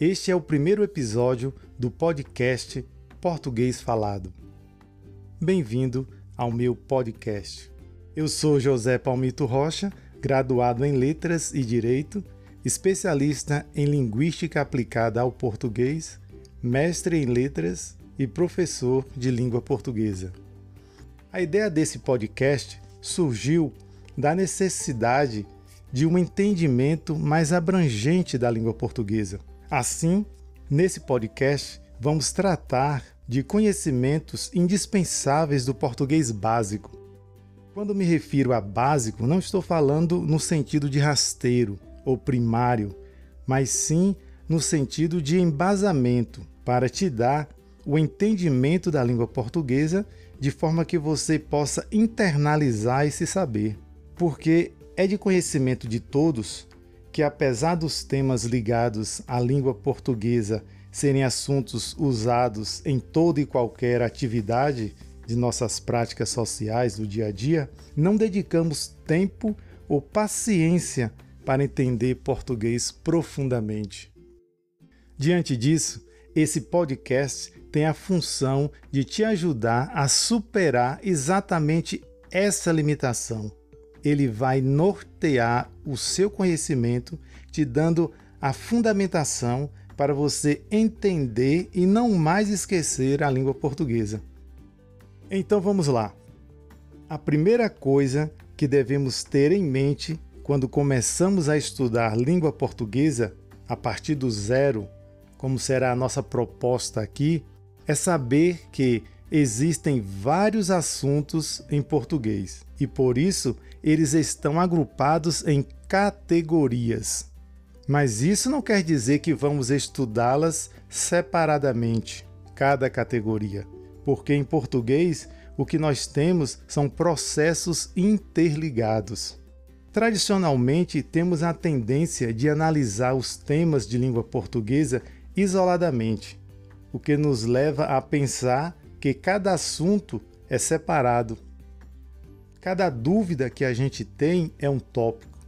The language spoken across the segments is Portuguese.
Este é o primeiro episódio do podcast Português Falado. Bem-vindo ao meu podcast. Eu sou José Palmito Rocha, graduado em Letras e Direito, especialista em Linguística aplicada ao português, mestre em Letras e professor de língua portuguesa. A ideia desse podcast surgiu da necessidade de um entendimento mais abrangente da língua portuguesa. Assim, nesse podcast, vamos tratar de conhecimentos indispensáveis do português básico. Quando me refiro a básico, não estou falando no sentido de rasteiro ou primário, mas sim no sentido de embasamento, para te dar o entendimento da língua portuguesa de forma que você possa internalizar esse saber. Porque é de conhecimento de todos que, apesar dos temas ligados à língua portuguesa serem assuntos usados em toda e qualquer atividade de nossas práticas sociais do dia a dia, não dedicamos tempo ou paciência para entender português profundamente. Diante disso, esse podcast tem a função de te ajudar a superar exatamente essa limitação ele vai nortear o seu conhecimento, te dando a fundamentação para você entender e não mais esquecer a língua portuguesa. Então vamos lá. A primeira coisa que devemos ter em mente quando começamos a estudar língua portuguesa a partir do zero, como será a nossa proposta aqui, é saber que existem vários assuntos em português e por isso eles estão agrupados em categorias. Mas isso não quer dizer que vamos estudá-las separadamente, cada categoria, porque em português o que nós temos são processos interligados. Tradicionalmente, temos a tendência de analisar os temas de língua portuguesa isoladamente, o que nos leva a pensar que cada assunto é separado. Cada dúvida que a gente tem é um tópico,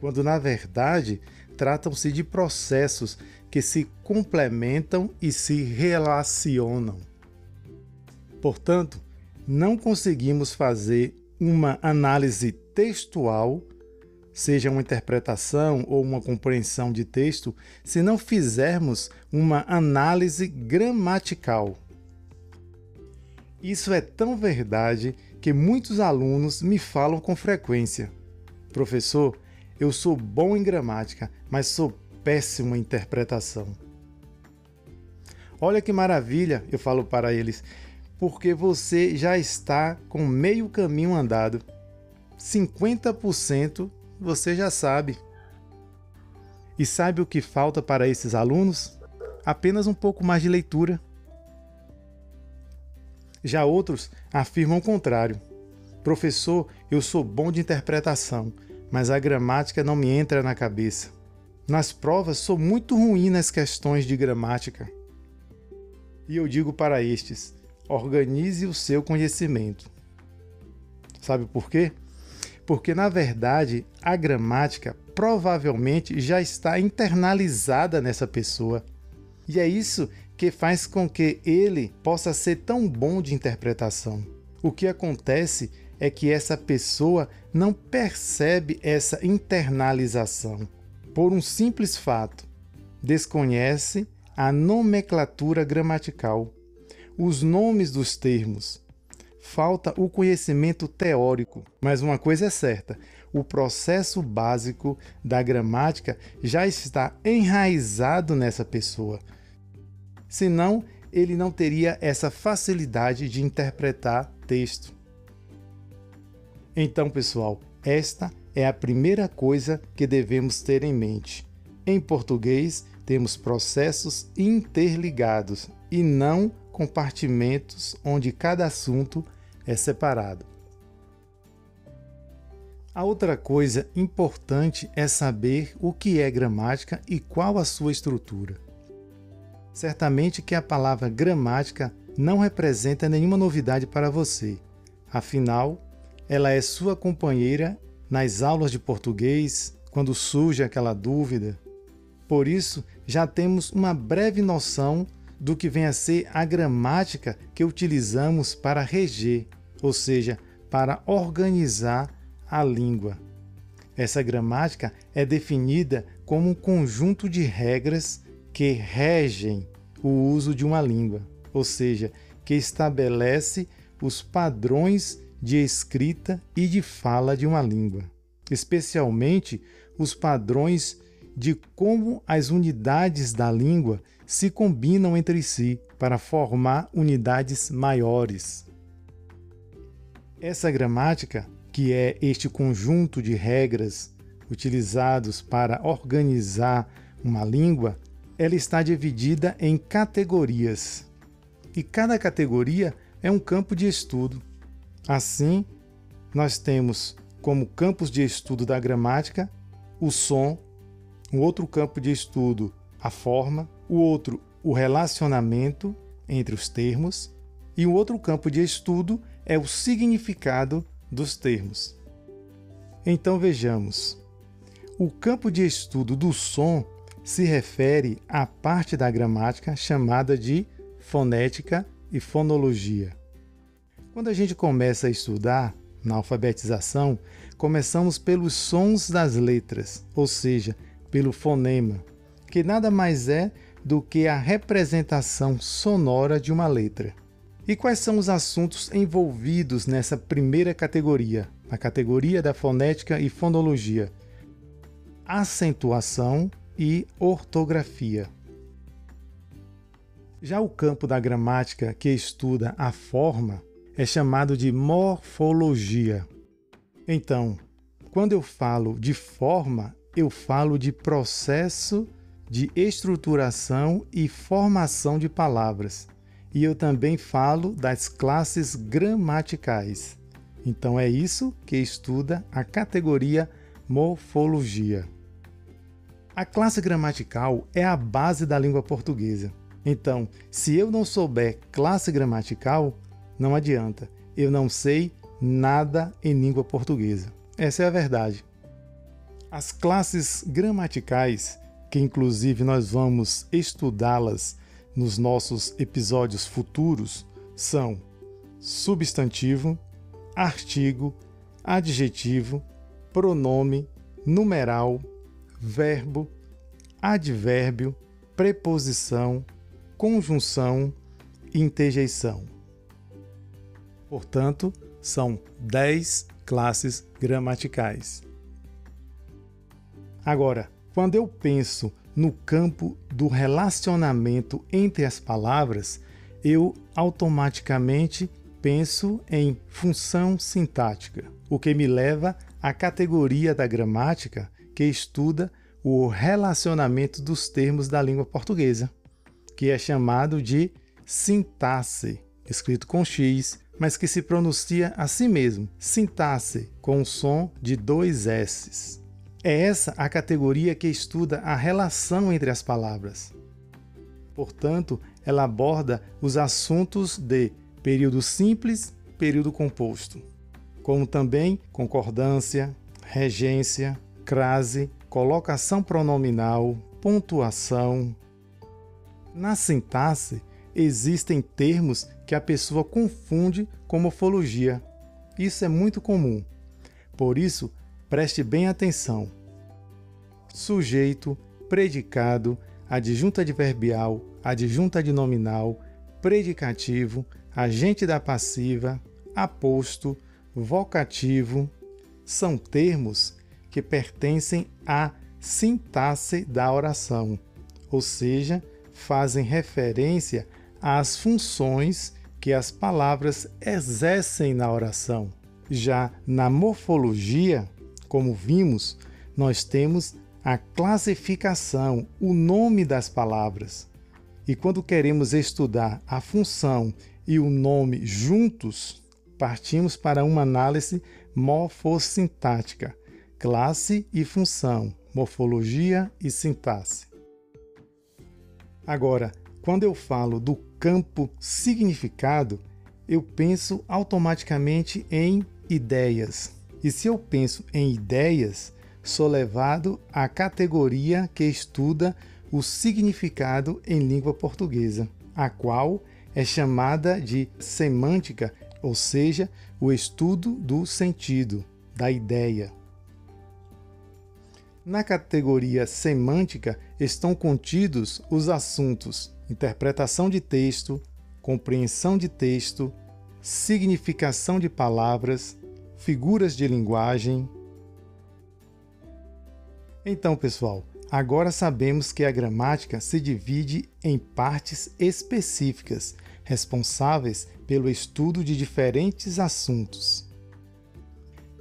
quando na verdade tratam-se de processos que se complementam e se relacionam. Portanto, não conseguimos fazer uma análise textual, seja uma interpretação ou uma compreensão de texto, se não fizermos uma análise gramatical. Isso é tão verdade que muitos alunos me falam com frequência: Professor, eu sou bom em gramática, mas sou péssimo em interpretação. Olha que maravilha, eu falo para eles, porque você já está com meio caminho andado. 50% você já sabe. E sabe o que falta para esses alunos? Apenas um pouco mais de leitura. Já outros afirmam o contrário. Professor, eu sou bom de interpretação, mas a gramática não me entra na cabeça. Nas provas sou muito ruim nas questões de gramática. E eu digo para estes: organize o seu conhecimento. Sabe por quê? Porque na verdade a gramática provavelmente já está internalizada nessa pessoa. E é isso que faz com que ele possa ser tão bom de interpretação. O que acontece é que essa pessoa não percebe essa internalização por um simples fato: desconhece a nomenclatura gramatical, os nomes dos termos. Falta o conhecimento teórico, mas uma coisa é certa: o processo básico da gramática já está enraizado nessa pessoa senão ele não teria essa facilidade de interpretar texto. Então, pessoal, esta é a primeira coisa que devemos ter em mente. Em português, temos processos interligados e não compartimentos onde cada assunto é separado. A outra coisa importante é saber o que é gramática e qual a sua estrutura. Certamente que a palavra gramática não representa nenhuma novidade para você. Afinal, ela é sua companheira nas aulas de português, quando surge aquela dúvida. Por isso, já temos uma breve noção do que vem a ser a gramática que utilizamos para reger, ou seja, para organizar a língua. Essa gramática é definida como um conjunto de regras que regem o uso de uma língua, ou seja, que estabelece os padrões de escrita e de fala de uma língua, especialmente os padrões de como as unidades da língua se combinam entre si para formar unidades maiores. Essa gramática, que é este conjunto de regras utilizados para organizar uma língua, ela está dividida em categorias. E cada categoria é um campo de estudo. Assim, nós temos como campos de estudo da gramática o som, um outro campo de estudo a forma, o outro o relacionamento entre os termos e o outro campo de estudo é o significado dos termos. Então vejamos. O campo de estudo do som se refere à parte da gramática chamada de fonética e fonologia. Quando a gente começa a estudar na alfabetização, começamos pelos sons das letras, ou seja, pelo fonema, que nada mais é do que a representação sonora de uma letra. E quais são os assuntos envolvidos nessa primeira categoria, a categoria da fonética e fonologia? Acentuação e ortografia. Já o campo da gramática que estuda a forma é chamado de morfologia. Então, quando eu falo de forma, eu falo de processo de estruturação e formação de palavras. E eu também falo das classes gramaticais. Então é isso que estuda a categoria morfologia. A classe gramatical é a base da língua portuguesa. Então, se eu não souber classe gramatical, não adianta. Eu não sei nada em língua portuguesa. Essa é a verdade. As classes gramaticais, que inclusive nós vamos estudá-las nos nossos episódios futuros, são substantivo, artigo, adjetivo, pronome, numeral, verbo, advérbio, preposição, conjunção interjeição. Portanto, são 10 classes gramaticais. Agora, quando eu penso no campo do relacionamento entre as palavras, eu automaticamente penso em função sintática, o que me leva à categoria da gramática que estuda o relacionamento dos termos da língua portuguesa, que é chamado de sintaxe, escrito com X, mas que se pronuncia assim mesmo, sintaxe, com o som de dois S's. É essa a categoria que estuda a relação entre as palavras. Portanto, ela aborda os assuntos de período simples, período composto, como também concordância, regência, crase, colocação pronominal, pontuação. Na sintaxe, existem termos que a pessoa confunde com morfologia. Isso é muito comum. Por isso, preste bem atenção. Sujeito, predicado, adjunta adverbial, adjunta de nominal, predicativo, agente da passiva, aposto, vocativo, são termos que pertencem à sintaxe da oração, ou seja, fazem referência às funções que as palavras exercem na oração. Já na morfologia, como vimos, nós temos a classificação, o nome das palavras. E quando queremos estudar a função e o nome juntos, partimos para uma análise morfossintática, classe e função, morfologia e sintaxe. Agora, quando eu falo do campo significado, eu penso automaticamente em ideias. E se eu penso em ideias, sou levado à categoria que estuda o significado em língua portuguesa, a qual é chamada de semântica, ou seja, o estudo do sentido, da ideia. Na categoria semântica estão contidos os assuntos interpretação de texto, compreensão de texto, significação de palavras, figuras de linguagem. Então, pessoal, agora sabemos que a gramática se divide em partes específicas, responsáveis pelo estudo de diferentes assuntos.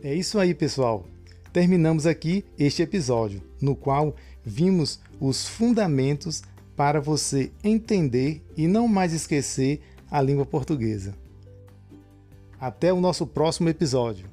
É isso aí, pessoal. Terminamos aqui este episódio, no qual vimos os fundamentos para você entender e não mais esquecer a língua portuguesa. Até o nosso próximo episódio.